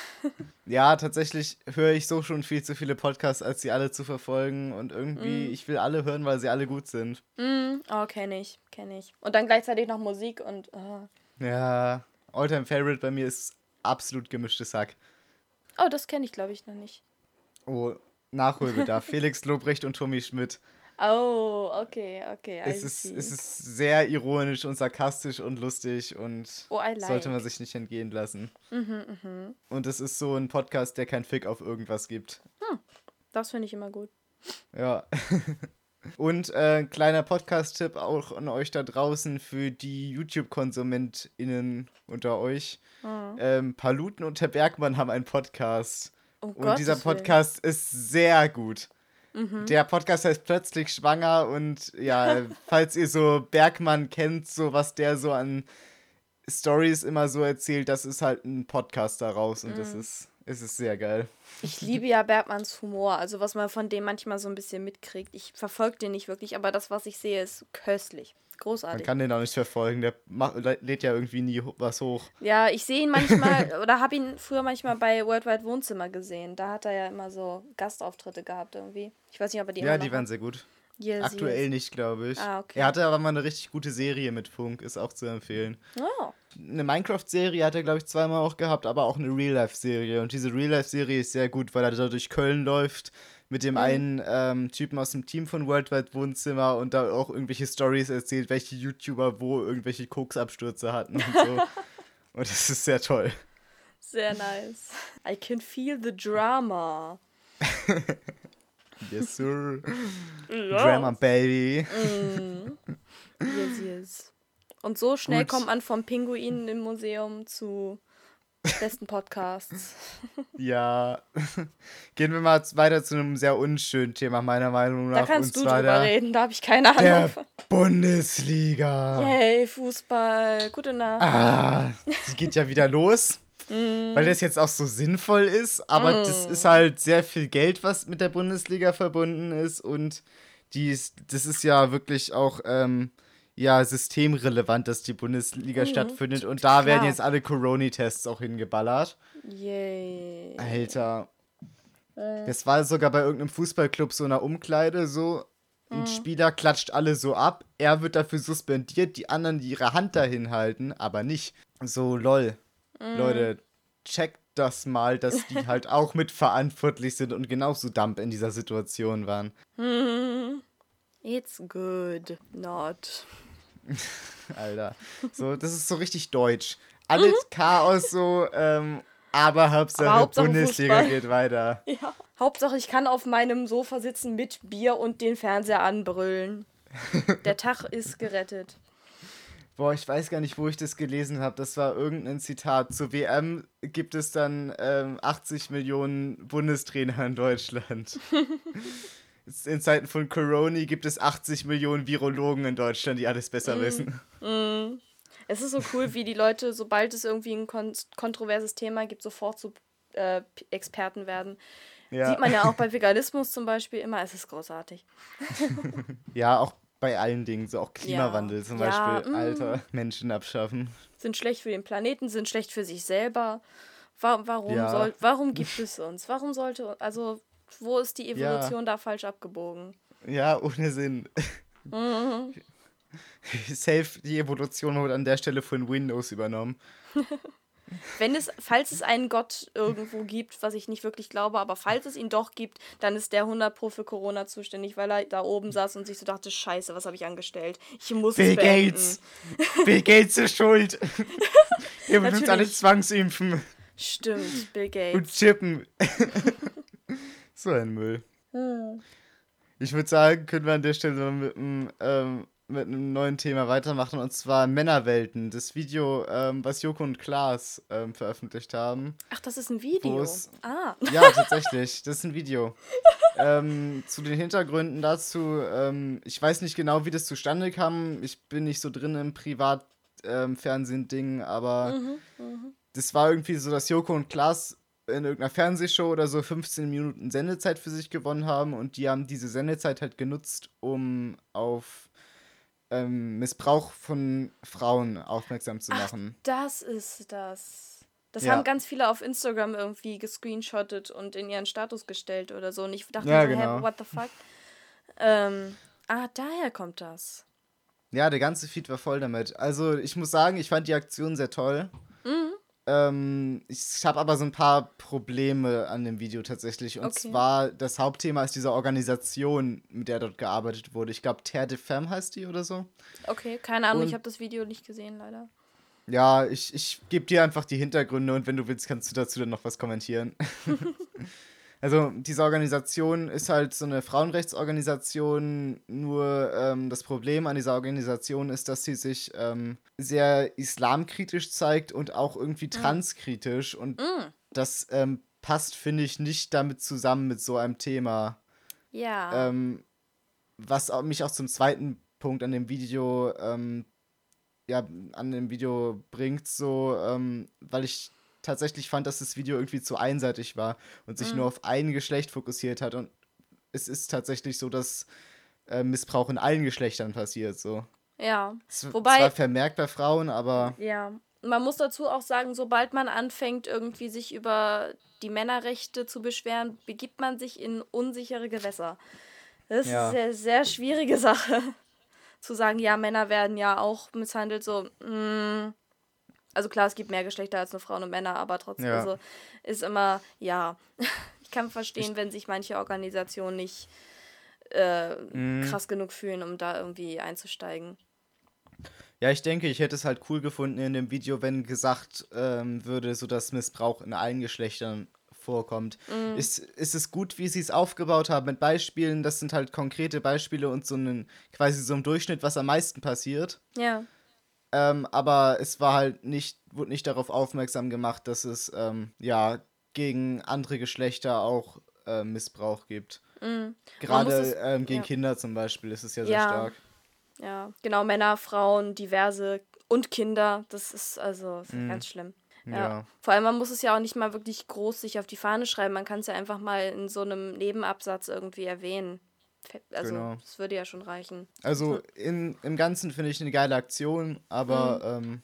ja, tatsächlich höre ich so schon viel zu viele Podcasts, als sie alle zu verfolgen und irgendwie, mm. ich will alle hören, weil sie alle gut sind. Mm. Oh, kenne ich, kenne ich. Und dann gleichzeitig noch Musik und... Oh. Ja, Alltime Favorite bei mir ist absolut gemischtes Hack. Oh, das kenne ich, glaube ich, noch nicht. Oh, Nachholbedarf. Felix Lobrecht und Tommy Schmidt. Oh, okay, okay. Es ist, es ist sehr ironisch und sarkastisch und lustig und oh, like. sollte man sich nicht entgehen lassen. Mhm, mh. Und es ist so ein Podcast, der kein Fick auf irgendwas gibt. Hm, das finde ich immer gut. Ja. und äh, kleiner Podcast-Tipp auch an euch da draußen für die YouTube-KonsumentInnen unter euch. Mhm. Ähm, Paluten und Herr Bergmann haben einen Podcast. Oh, und Gottes dieser Podcast Willen. ist sehr gut. Mhm. Der Podcast heißt Plötzlich Schwanger und ja, falls ihr so Bergmann kennt, so was der so an Stories immer so erzählt, das ist halt ein Podcast daraus und mhm. das ist, es ist sehr geil. Ich liebe ja Bergmanns Humor, also was man von dem manchmal so ein bisschen mitkriegt. Ich verfolge den nicht wirklich, aber das, was ich sehe, ist köstlich. Großartig. Man kann den auch nicht verfolgen, der macht, lädt ja irgendwie nie was hoch. Ja, ich sehe ihn manchmal, oder habe ihn früher manchmal bei Worldwide Wohnzimmer gesehen. Da hat er ja immer so Gastauftritte gehabt irgendwie. Ich weiß nicht, ob er die Ja, die waren sehr gut. Yes, Aktuell yes. nicht, glaube ich. Ah, okay. Er hatte aber mal eine richtig gute Serie mit Funk, ist auch zu empfehlen. Oh. Eine Minecraft-Serie hat er, glaube ich, zweimal auch gehabt, aber auch eine Real-Life-Serie. Und diese Real-Life-Serie ist sehr gut, weil er da durch Köln läuft mit dem mhm. einen ähm, Typen aus dem Team von Worldwide Wohnzimmer und da auch irgendwelche Stories erzählt, welche YouTuber wo irgendwelche Koksabstürze hatten und so. und das ist sehr toll. Sehr nice. I can feel the drama. yes, sir. Drama, baby. Mm. Yes, yes. Und so schnell Gut. kommt man vom Pinguin im Museum zu besten Podcasts. Ja. Gehen wir mal weiter zu einem sehr unschönen Thema, meiner Meinung nach. Da kannst du drüber der, reden, da habe ich keine Ahnung. Der Bundesliga. Yay, Fußball. Gute Nacht. Ah, die geht ja wieder los. Mm. Weil das jetzt auch so sinnvoll ist, aber mm. das ist halt sehr viel Geld, was mit der Bundesliga verbunden ist und die ist, das ist ja wirklich auch ähm, ja systemrelevant, dass die Bundesliga mhm. stattfindet. Und da Klar. werden jetzt alle Corona-Tests auch hingeballert. Yay. Alter. Äh. Das war sogar bei irgendeinem Fußballclub so einer Umkleide so. Ein mhm. Spieler klatscht alle so ab, er wird dafür suspendiert, die anderen, die ihre Hand dahin halten, aber nicht. So, lol. Mhm. Leute, checkt das mal, dass die halt auch mitverantwortlich sind und genauso dump in dieser Situation waren. It's good, not. Alter. So, das ist so richtig deutsch. Alles mhm. Chaos so, ähm, aber Hauptsache, aber Hauptsache Bundesliga Fußball. geht weiter. Ja. Hauptsache, ich kann auf meinem Sofa sitzen mit Bier und den Fernseher anbrüllen. Der Tag ist gerettet. Boah, ich weiß gar nicht, wo ich das gelesen habe. Das war irgendein Zitat. Zur WM gibt es dann ähm, 80 Millionen Bundestrainer in Deutschland. In Zeiten von Corona gibt es 80 Millionen Virologen in Deutschland, die alles besser mm. wissen. Mm. Es ist so cool, wie die Leute, sobald es irgendwie ein kon kontroverses Thema gibt, sofort zu äh, Experten werden. Ja. Sieht man ja auch bei Veganismus zum Beispiel immer, es ist großartig. ja, auch bei allen Dingen, so auch Klimawandel ja. zum Beispiel, ja, alter, Menschen abschaffen. Sind schlecht für den Planeten, sind schlecht für sich selber. Warum, warum, soll, warum gibt es uns? Warum sollte, also wo ist die Evolution ja. da falsch abgebogen? Ja, ohne Sinn. Mhm. Safe, die Evolution wurde an der Stelle von Windows übernommen. Wenn es, falls es einen Gott irgendwo gibt, was ich nicht wirklich glaube, aber falls es ihn doch gibt, dann ist der 100 Pro für Corona zuständig, weil er da oben saß und sich so dachte, scheiße, was habe ich angestellt? Ich muss Bill es beenden. Gates. Bill Gates ist schuld. Er benutzt alle Zwangsimpfen. Stimmt, Bill Gates. Und chippen. So ein Müll. Hm. Ich würde sagen, können wir an der Stelle mit einem, ähm, mit einem neuen Thema weitermachen und zwar Männerwelten. Das Video, ähm, was Joko und Klaas ähm, veröffentlicht haben. Ach, das ist ein Video. Ah. Ja, tatsächlich. Das ist ein Video. ähm, zu den Hintergründen dazu, ähm, ich weiß nicht genau, wie das zustande kam. Ich bin nicht so drin im Privatfernsehen-Ding, ähm, aber mhm, mh. das war irgendwie so, dass Joko und Klaas in irgendeiner Fernsehshow oder so 15 Minuten Sendezeit für sich gewonnen haben und die haben diese Sendezeit halt genutzt, um auf ähm, Missbrauch von Frauen aufmerksam zu machen. Ach, das ist das. Das ja. haben ganz viele auf Instagram irgendwie gescreenshottet und in ihren Status gestellt oder so. Und ich dachte ja, mir genau. hey, what the fuck? Ähm, ah, daher kommt das. Ja, der ganze Feed war voll damit. Also ich muss sagen, ich fand die Aktion sehr toll. Ähm, ich habe aber so ein paar Probleme an dem Video tatsächlich. Und okay. zwar, das Hauptthema ist diese Organisation, mit der dort gearbeitet wurde. Ich glaube, Terre de Femme heißt die oder so. Okay, keine Ahnung, und, ich habe das Video nicht gesehen, leider. Ja, ich, ich gebe dir einfach die Hintergründe und wenn du willst, kannst du dazu dann noch was kommentieren. Also diese Organisation ist halt so eine Frauenrechtsorganisation, nur ähm, das Problem an dieser Organisation ist, dass sie sich ähm, sehr islamkritisch zeigt und auch irgendwie mhm. transkritisch und mm. das ähm, passt, finde ich, nicht damit zusammen mit so einem Thema. Ja. Ähm, was mich auch zum zweiten Punkt an dem Video ähm, ja, an dem Video bringt, so, ähm, weil ich tatsächlich fand, dass das Video irgendwie zu einseitig war und sich mhm. nur auf ein Geschlecht fokussiert hat. Und es ist tatsächlich so, dass äh, Missbrauch in allen Geschlechtern passiert. So. Ja. Z Wobei, zwar vermerkt bei Frauen, aber. Ja. Man muss dazu auch sagen, sobald man anfängt, irgendwie sich über die Männerrechte zu beschweren, begibt man sich in unsichere Gewässer. Das ja. ist eine sehr, sehr schwierige Sache. zu sagen, ja, Männer werden ja auch misshandelt, so, mh, mm, also klar, es gibt mehr Geschlechter als nur Frauen und Männer, aber trotzdem ja. also ist immer, ja, ich kann verstehen, ich wenn sich manche Organisationen nicht äh, mhm. krass genug fühlen, um da irgendwie einzusteigen. Ja, ich denke, ich hätte es halt cool gefunden in dem Video, wenn gesagt ähm, würde, so dass Missbrauch in allen Geschlechtern vorkommt. Mhm. Ist, ist es gut, wie sie es aufgebaut haben mit Beispielen? Das sind halt konkrete Beispiele und so ein quasi so im Durchschnitt, was am meisten passiert. Ja. Ähm, aber es war halt nicht, wurde nicht darauf aufmerksam gemacht, dass es ähm, ja gegen andere Geschlechter auch äh, Missbrauch gibt. Mhm. Gerade ähm, gegen ja. Kinder zum Beispiel ist es ja, ja sehr stark. Ja, genau, Männer, Frauen, diverse und Kinder, das ist also mhm. ganz schlimm. Ja. ja. Vor allem, man muss es ja auch nicht mal wirklich groß sich auf die Fahne schreiben. Man kann es ja einfach mal in so einem Nebenabsatz irgendwie erwähnen. Also, genau. das würde ja schon reichen. Also, in, im Ganzen finde ich eine geile Aktion, aber mhm. ähm,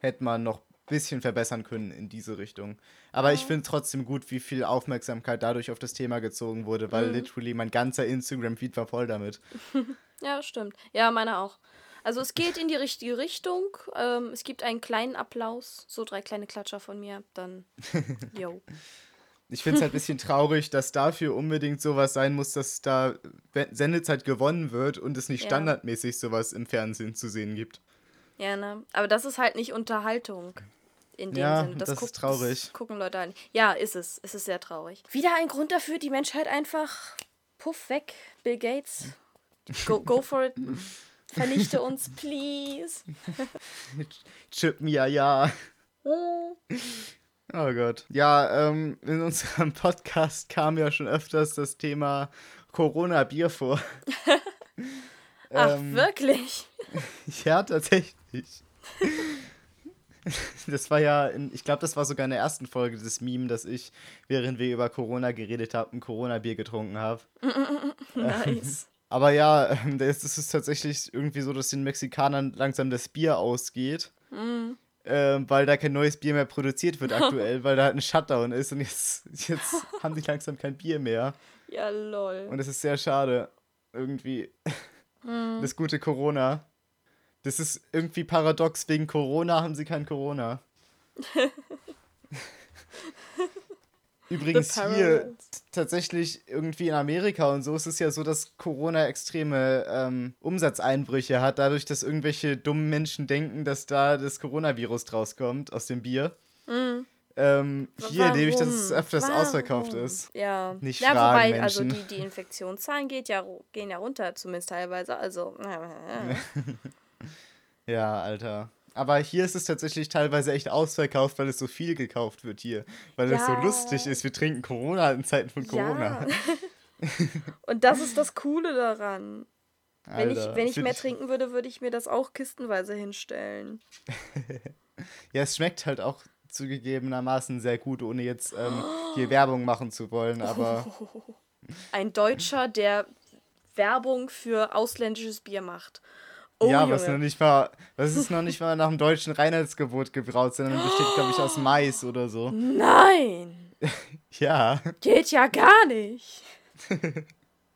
hätte man noch ein bisschen verbessern können in diese Richtung. Aber ja. ich finde trotzdem gut, wie viel Aufmerksamkeit dadurch auf das Thema gezogen wurde, weil mhm. literally mein ganzer Instagram-Feed war voll damit. ja, stimmt. Ja, meiner auch. Also es geht in die richtige Richtung. Ähm, es gibt einen kleinen Applaus, so drei kleine Klatscher von mir, dann yo. Ich finde es halt ein bisschen traurig, dass dafür unbedingt sowas sein muss, dass da Sendezeit gewonnen wird und es nicht ja. standardmäßig sowas im Fernsehen zu sehen gibt. Ja, ne? Aber das ist halt nicht Unterhaltung. In dem ja, Sinne. Das, das guckt, ist traurig. Das gucken Leute an. Ja, ist es. Es ist sehr traurig. Wieder ein Grund dafür, die Menschheit einfach puff weg. Bill Gates. Go, go for it. Vernichte uns, please. Chip mir ja, ja. Oh Gott. Ja, ähm, in unserem Podcast kam ja schon öfters das Thema Corona-Bier vor. Ach, ähm, wirklich? ja, tatsächlich. Das war ja, in, ich glaube, das war sogar in der ersten Folge des Meme, dass ich, während wir über Corona geredet haben, ein Corona-Bier getrunken habe. nice. aber ja, ähm, es ist tatsächlich irgendwie so, dass den Mexikanern langsam das Bier ausgeht. Mm ähm, weil da kein neues Bier mehr produziert wird aktuell, weil da halt ein Shutdown ist und jetzt, jetzt haben die langsam kein Bier mehr. Ja, lol. Und es ist sehr schade. Irgendwie. Mm. Das gute Corona. Das ist irgendwie paradox. Wegen Corona haben sie kein Corona. Übrigens hier tatsächlich irgendwie in Amerika und so ist es ja so, dass Corona extreme ähm, Umsatzeinbrüche hat, dadurch, dass irgendwelche dummen Menschen denken, dass da das Coronavirus draus kommt aus dem Bier. Mhm. Ähm, hier nehme ich, dass es öfters Warum? ausverkauft ist. Ja. Nicht ja, fragen, wobei, also Menschen. also die, die Infektionszahlen geht ja, gehen ja runter, zumindest teilweise. Also. ja, Alter. Aber hier ist es tatsächlich teilweise echt ausverkauft, weil es so viel gekauft wird hier. Weil ja. es so lustig ist. Wir trinken Corona in Zeiten von Corona. Ja. Und das ist das Coole daran. Alter, wenn ich, wenn ich mehr ich... trinken würde, würde ich mir das auch kistenweise hinstellen. ja, es schmeckt halt auch zugegebenermaßen sehr gut, ohne jetzt ähm, hier Werbung machen zu wollen, aber. Ein Deutscher, der Werbung für ausländisches Bier macht. Oh, ja, was noch nicht mal, was ist noch nicht mal nach dem deutschen Reinheitsgebot gebraut, sondern besteht, glaube ich, aus Mais oder so. Nein! ja. Geht ja gar nicht.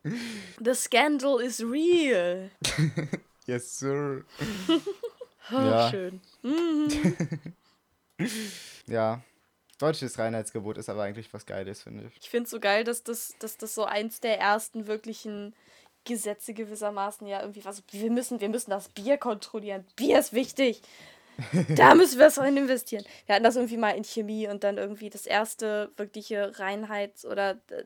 The scandal is real. yes, sir. oh, ja. Schön. Mhm. ja. Deutsches Reinheitsgebot ist aber eigentlich was Geiles, finde ich. Ich finde es so geil, dass das, dass das so eins der ersten wirklichen Gesetze gewissermaßen ja irgendwie was. Wir müssen, wir müssen das Bier kontrollieren. Bier ist wichtig. da müssen wir es rein investieren. Wir hatten das irgendwie mal in Chemie und dann irgendwie das erste wirkliche Reinheits- oder äh,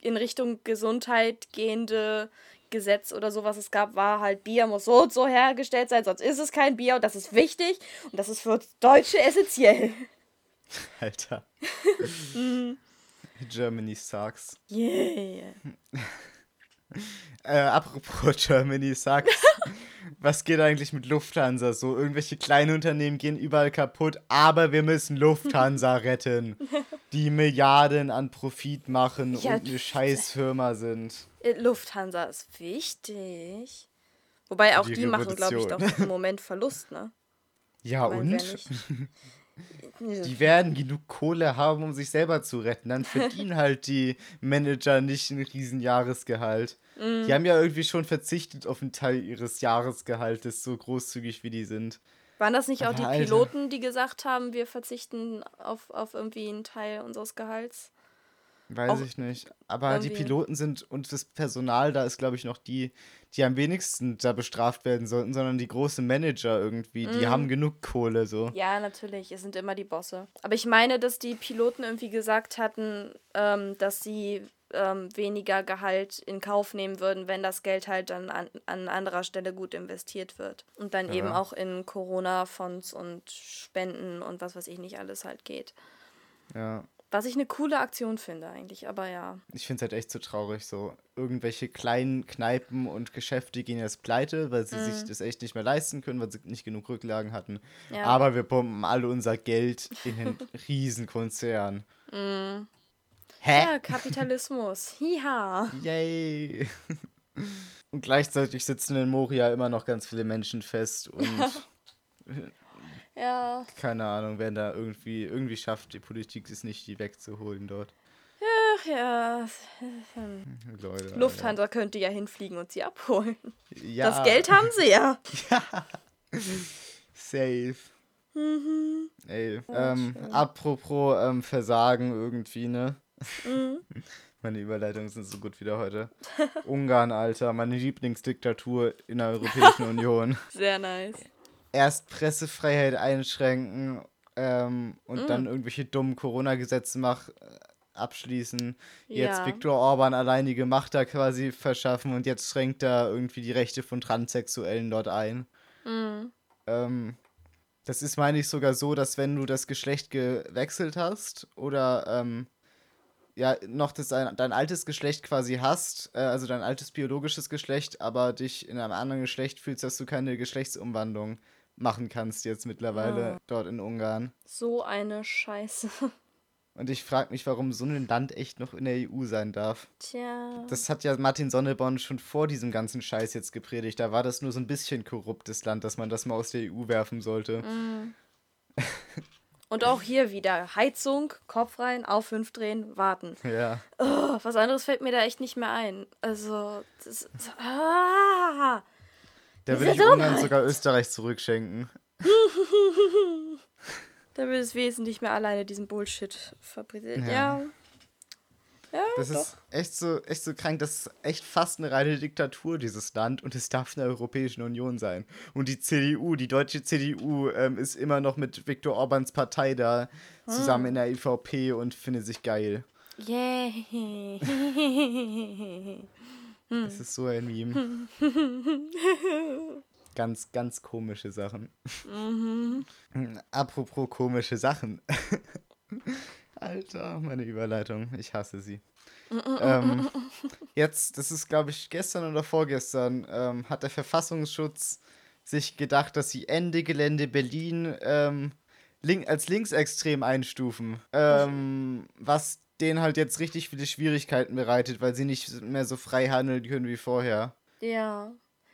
in Richtung Gesundheit gehende Gesetz oder sowas es gab, war halt Bier muss so und so hergestellt sein, sonst ist es kein Bier und das ist wichtig und das ist für Deutsche essentiell. Alter. Germany sucks. Yeah. Äh, apropos Germany sucks. Was geht eigentlich mit Lufthansa so? Irgendwelche kleinen Unternehmen gehen überall kaputt, aber wir müssen Lufthansa retten, die Milliarden an Profit machen ja, und eine Scheißfirma sind. Äh, Lufthansa ist wichtig. Wobei auch die, die machen, glaube ich, doch im Moment Verlust, ne? Ja, meine, und? Die werden genug Kohle haben, um sich selber zu retten. Dann verdienen halt die Manager nicht ein riesen Jahresgehalt. Mm. Die haben ja irgendwie schon verzichtet auf einen Teil ihres Jahresgehaltes, so großzügig wie die sind. Waren das nicht auch die Piloten, die gesagt haben, wir verzichten auf, auf irgendwie einen Teil unseres Gehalts? Weiß ich nicht. Aber irgendwie. die Piloten sind und das Personal da ist, glaube ich, noch die, die am wenigsten da bestraft werden sollten, sondern die großen Manager irgendwie. Die mm. haben genug Kohle so. Ja, natürlich. Es sind immer die Bosse. Aber ich meine, dass die Piloten irgendwie gesagt hatten, ähm, dass sie ähm, weniger Gehalt in Kauf nehmen würden, wenn das Geld halt dann an, an anderer Stelle gut investiert wird. Und dann ja. eben auch in Corona-Fonds und Spenden und was weiß ich nicht alles halt geht. Ja. Was ich eine coole Aktion finde eigentlich, aber ja. Ich finde es halt echt so traurig, so irgendwelche kleinen Kneipen und Geschäfte gehen jetzt pleite, weil sie mm. sich das echt nicht mehr leisten können, weil sie nicht genug Rücklagen hatten. Ja. Aber wir pumpen alle unser Geld in den Riesenkonzern. Mm. Hä? Ja, Kapitalismus. Hiha. Yay. Und gleichzeitig sitzen in Moria immer noch ganz viele Menschen fest und Ja. Keine Ahnung, wenn da irgendwie, irgendwie schafft die Politik es nicht, die wegzuholen dort. Ach ja. Leute, Lufthansa Alter. könnte ja hinfliegen und sie abholen. Ja. Das Geld haben sie ja. ja. Safe. Mhm. Ey, ähm, apropos ähm, Versagen irgendwie, ne? Mhm. Meine Überleitungen sind so gut wieder heute. Ungarn, Alter, meine Lieblingsdiktatur in der Europäischen Union. Sehr nice erst Pressefreiheit einschränken ähm, und mm. dann irgendwelche dummen Corona-Gesetze mach, äh, abschließen. Jetzt ja. Viktor Orban alleinige Macht da quasi verschaffen und jetzt schränkt er irgendwie die Rechte von Transsexuellen dort ein. Mm. Ähm, das ist, meine ich, sogar so, dass wenn du das Geschlecht gewechselt hast oder ähm, ja, noch das, dein, dein altes Geschlecht quasi hast, äh, also dein altes biologisches Geschlecht, aber dich in einem anderen Geschlecht fühlst, dass du keine Geschlechtsumwandlung machen kannst jetzt mittlerweile ja. dort in Ungarn. So eine Scheiße. Und ich frage mich, warum so ein Land echt noch in der EU sein darf. Tja. Das hat ja Martin Sonneborn schon vor diesem ganzen Scheiß jetzt gepredigt. Da war das nur so ein bisschen korruptes Land, dass man das mal aus der EU werfen sollte. Mm. Und auch hier wieder Heizung, Kopf rein, auf fünf drehen, warten. Ja. Oh, was anderes fällt mir da echt nicht mehr ein. Also, das, ah, da würde ich Ungarn sogar Österreich zurückschenken. da würde es wesentlich mehr alleine diesen Bullshit fabrizieren. Ja. ja. Ja, Das doch. ist echt so, echt so krank. Das ist echt fast eine reine Diktatur, dieses Land. Und es darf in der Europäischen Union sein. Und die CDU, die deutsche CDU, ähm, ist immer noch mit Viktor Orbans Partei da zusammen in der EVP und findet sich geil. Yay. Das ist so ein Meme. ganz, ganz komische Sachen. Apropos komische Sachen. Alter, meine Überleitung. Ich hasse sie. ähm, jetzt, das ist glaube ich gestern oder vorgestern, ähm, hat der Verfassungsschutz sich gedacht, dass sie Ende Gelände Berlin ähm, link als linksextrem einstufen. Ähm, was denen halt jetzt richtig viele Schwierigkeiten bereitet, weil sie nicht mehr so frei handeln können wie vorher. Ja.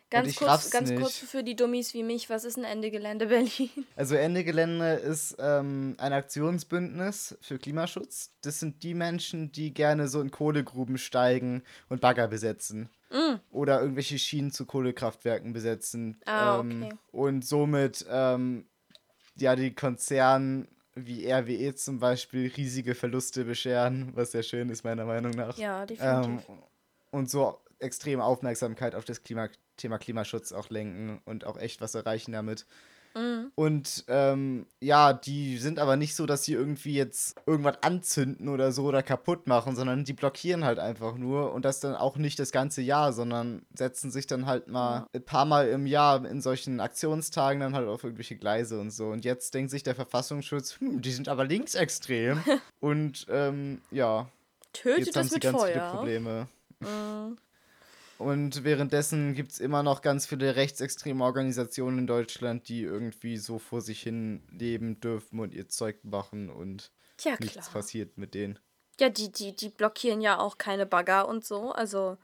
Ganz kurz, ganz nicht. kurz für die Dummies wie mich, was ist ein Ende Gelände Berlin? Also Ende Gelände ist ähm, ein Aktionsbündnis für Klimaschutz. Das sind die Menschen, die gerne so in Kohlegruben steigen und Bagger besetzen. Oder irgendwelche Schienen zu Kohlekraftwerken besetzen. Ah, ähm, okay. Und somit ähm, ja die Konzernen wie RWE zum Beispiel riesige Verluste bescheren, was sehr schön ist meiner Meinung nach. Ja, definitiv. Ähm, und so extrem Aufmerksamkeit auf das Klima Thema Klimaschutz auch lenken und auch echt was erreichen damit. Mhm. Und ähm, ja, die sind aber nicht so, dass sie irgendwie jetzt irgendwas anzünden oder so oder kaputt machen, sondern die blockieren halt einfach nur und das dann auch nicht das ganze Jahr, sondern setzen sich dann halt mal ein paar Mal im Jahr in solchen Aktionstagen dann halt auf irgendwelche Gleise und so. Und jetzt denkt sich der Verfassungsschutz, hm, die sind aber linksextrem. und ähm, ja, Tötet jetzt haben sie ganz viele Feuer. Probleme. Mhm. Und währenddessen gibt es immer noch ganz viele rechtsextreme Organisationen in Deutschland, die irgendwie so vor sich hin leben dürfen und ihr Zeug machen und Tja, nichts passiert mit denen. Ja, die, die, die blockieren ja auch keine Bagger und so. Also,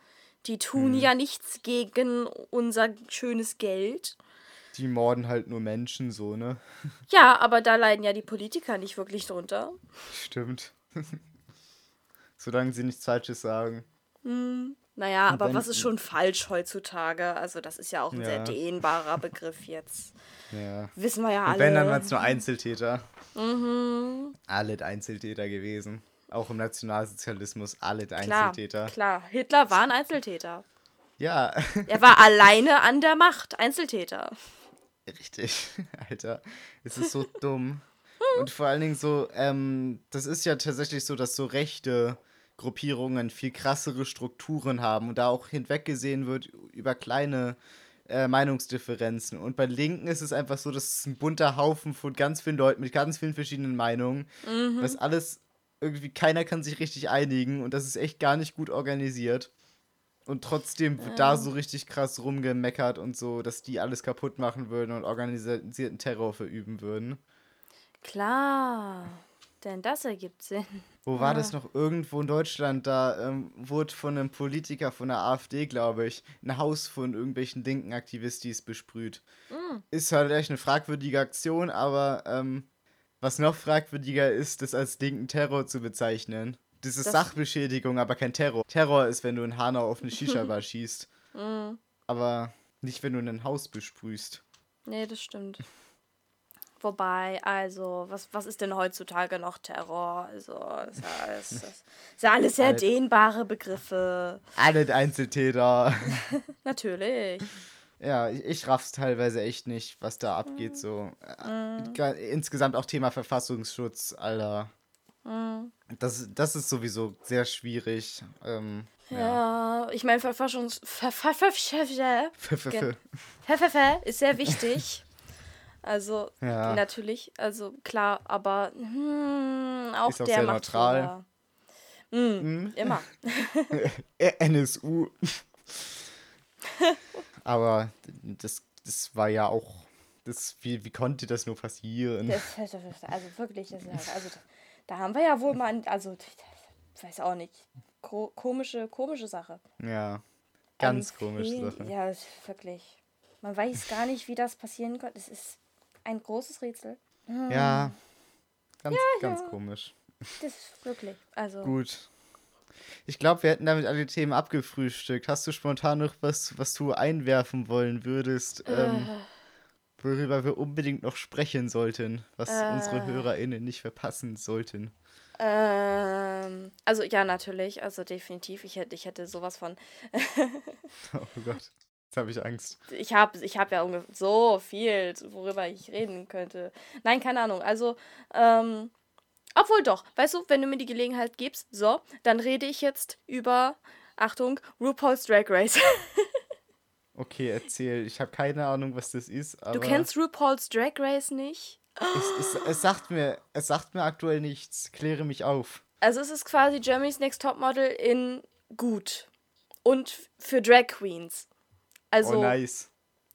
die tun ja nichts gegen unser schönes Geld. Die morden halt nur Menschen, so, ne? Ja, aber da leiden ja die Politiker nicht wirklich drunter. Stimmt. Solange sie nichts Falsches sagen. Naja, Und aber wenn- was ist schon falsch heutzutage? Also, das ist ja auch ein sehr Ja. dehnbarer Begriff jetzt. Ja. Wissen wir ja Und alle. wenn, dann waren es nur Einzeltäter. mhm. Alle Einzeltäter gewesen. Auch im Nationalsozialismus alle Klar, Einzeltäter. klar. Hitler war ein Einzeltäter. Ja, Er war alleine an der Macht. Einzeltäter. Richtig, Alter. Es ist so dumm. Und vor allen Dingen so, ähm, das ist ja tatsächlich so, dass so rechte Gruppierungen viel krassere Strukturen haben und da auch hinweggesehen wird über kleine äh, Meinungsdifferenzen. Und bei Linken ist es einfach so, dass es ein bunter Haufen von ganz vielen Leuten mit ganz vielen verschiedenen Meinungen, was alles irgendwie keiner kann sich richtig einigen und das ist echt gar nicht gut organisiert. Und trotzdem wird da so richtig krass rumgemeckert und so, dass die alles kaputt machen würden und organisierten Terror verüben würden. Klar. Denn das ergibt Sinn. Wo war das noch? Irgendwo in Deutschland, da ähm, wurde von einem Politiker von der AfD, glaube ich, ein Haus von irgendwelchen linken Aktivistis besprüht. Ist halt echt eine fragwürdige Aktion, aber ähm, was noch fragwürdiger ist, das als linken Terror zu bezeichnen. Das ist Das- Sachbeschädigung, aber kein Terror. Terror ist, wenn du in Hanau auf eine Shisha-Bar schießt. Mhm. Aber nicht, wenn du ein Haus besprühst. Nee, das stimmt. Wobei, also, was, was ist denn heutzutage noch Terror? Also, das ist ja alles, das ist ja alles sehr dehnbare Begriffe. Alle Einzeltäter. Natürlich. Ja, ich, ich raff's teilweise echt nicht, was da abgeht. So. Äh, ga- Insgesamt auch Thema Verfassungsschutz, Alter. Das, das ist sowieso sehr schwierig. Ähm, ja. Ja, ich meine, Verfassungs... Ver, ver, ver, ver, ver, Gen- f- ver, ver, ver ist sehr wichtig. Also, Ja. natürlich, also klar, aber hm, auch Ist auch der sehr macht neutral. Fehler. Mm, Immer. NSU. Aber das, das war ja auch. Das, wie, wie konnte das nur passieren? Das, also wirklich, das, also, da haben wir ja wohl mal, ein- also ich weiß auch nicht, ko komische, komische Sache. Ja. Ganz Ein komische Sache. Ja, wirklich. Man weiß gar nicht, wie das passieren konnte. Es ist ein großes Rätsel. Ja. Ganz, ganz komisch. Das ist wirklich. Also, Gut. Ich glaube, wir hätten damit alle Themen abgefrühstückt. Hast du spontan noch was, was du einwerfen wollen würdest, ähm, worüber wir unbedingt noch sprechen sollten, was unsere HörerInnen nicht verpassen sollten? Ähm, also ja, natürlich. Also definitiv. Ich hätte, ich hätte sowas von. oh Gott. Jetzt habe ich Angst. Ich habe ich hab ja ungefähr so viel, worüber ich reden könnte. Nein, keine Ahnung. Also, ähm, obwohl doch, weißt du, wenn du mir die Gelegenheit gibst, so, dann rede ich jetzt über, Achtung, RuPaul's Drag Race. okay, erzähl. Ich habe keine Ahnung, was das ist. du kennst RuPaul's Drag Race nicht? Es, es, es, sagt mir, es sagt mir aktuell nichts. Kläre mich auf. Also es ist quasi Germany's Next Topmodel in gut. Und für Drag Queens. Also, oh, nice.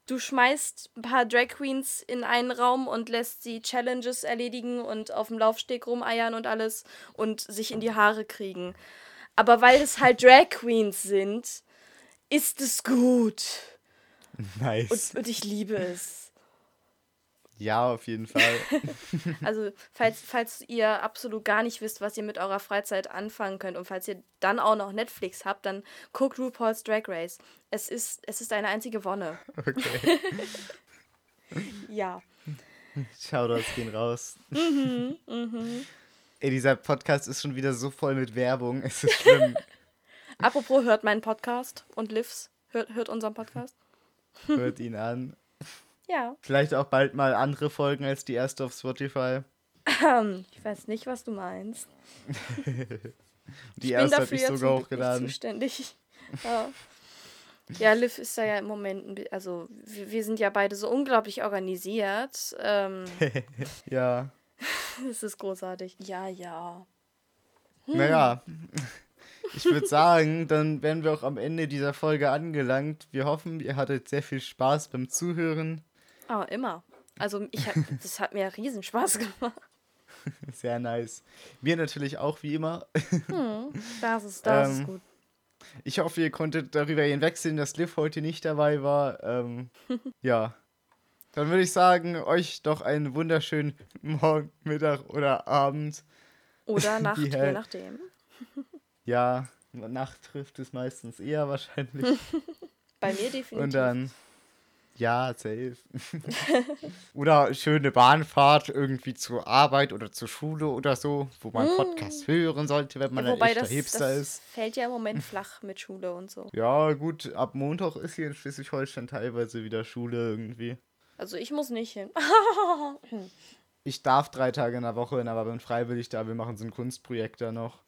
Du schmeißt ein paar Drag Queens in einen Raum und lässt sie Challenges erledigen und auf dem Laufsteg rumeiern und alles und sich in die Haare kriegen. Aber weil es halt Drag Queens sind, ist es gut. Nice. Und, und ich liebe es. Ja, auf jeden Fall. also, falls, falls ihr absolut gar nicht wisst, was ihr mit eurer Freizeit anfangen könnt und falls ihr dann auch noch Netflix habt, dann guckt RuPaul's Drag Race. Es ist, es ist eine einzige Wonne. Okay. ja. Shoutouts gehen raus. Mhm, mhm. Ey, dieser Podcast ist schon wieder so voll mit Werbung. Es ist schlimm. Apropos, hört meinen Podcast und Livs. Hört, hört unseren Podcast. Hört ihn an. Ja. Vielleicht auch bald mal andere Folgen als die erste auf Spotify. Ähm, ich weiß nicht, was du meinst. die ich erste habe ich sogar hochgeladen. Zuständig. ja. Ja, Liv ist da ja im Moment, also wir, wir sind ja beide so unglaublich organisiert. Ähm, ja. Das ist großartig. Ja, ja. Hm. Naja, ich würde sagen, dann wären wir auch am Ende dieser Folge angelangt. Wir hoffen, ihr hattet sehr viel Spaß beim Zuhören. Oh, immer. Also ich hab, das hat mir riesen Spaß gemacht. Sehr nice. Mir natürlich auch, wie immer. Hm, das ist, das ähm, ist gut. Ich hoffe, ihr konntet darüber hinwegsehen, dass Liv heute nicht dabei war. Ähm, ja. Dann würde ich sagen, euch doch einen wunderschönen Morgen, Mittag oder Abend. Oder Nacht, je nachdem. Ja, Nacht trifft es meistens eher wahrscheinlich. Bei mir definitiv. Und dann ja, safe. oder schöne Bahnfahrt irgendwie zur Arbeit oder zur Schule oder so, wo man mm. Podcast hören sollte, wenn man ja, ein echter das, Hipster das ist. Fällt ja im Moment flach mit Schule und so. Ja, gut, ab Montag ist hier in Schleswig-Holstein teilweise wieder Schule irgendwie. Also ich muss nicht hin. ich darf drei Tage in der Woche hin, aber bin freiwillig da. Wir machen so ein Kunstprojekt da noch.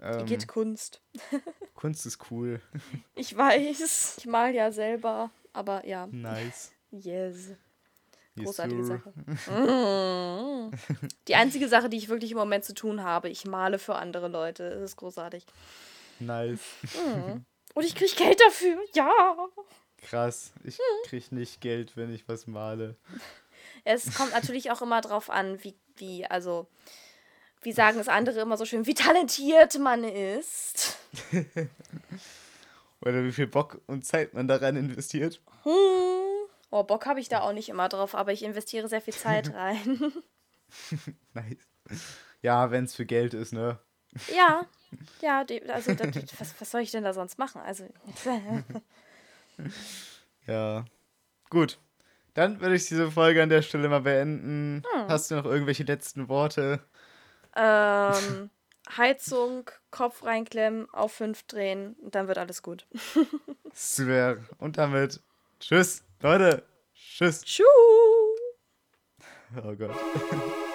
Ähm, geht Kunst. Kunst ist cool. Ich weiß. Ich mal ja selber. Aber ja. Nice. Yes. Großartige yes, Sache. Die einzige Sache, die ich wirklich im Moment zu tun habe, ich male für andere Leute. Das ist großartig. Nice. Mhm. Und ich kriege Geld dafür. Ja. Krass. Ich kriege nicht Geld, wenn ich was male. Es kommt natürlich auch immer drauf an, wie, wie, also, wie sagen es andere immer so schön, wie talentiert man ist. Oder wie viel Bock und Zeit man daran investiert. Hm. Oh, Bock habe ich da auch nicht immer drauf, aber ich investiere sehr viel Zeit rein. nice. Ja, wenn es für Geld ist, ne? Ja, ja, also was, was soll ich denn da sonst machen? Also. ja. Gut. Dann würde ich diese Folge an der Stelle mal beenden. Hm. Hast du noch irgendwelche letzten Worte? Ähm. Heizung, Kopf reinklemmen, auf 5 drehen und dann wird alles gut. Super. Und damit tschüss, Leute. Tschüss. Tschüss. Oh Gott.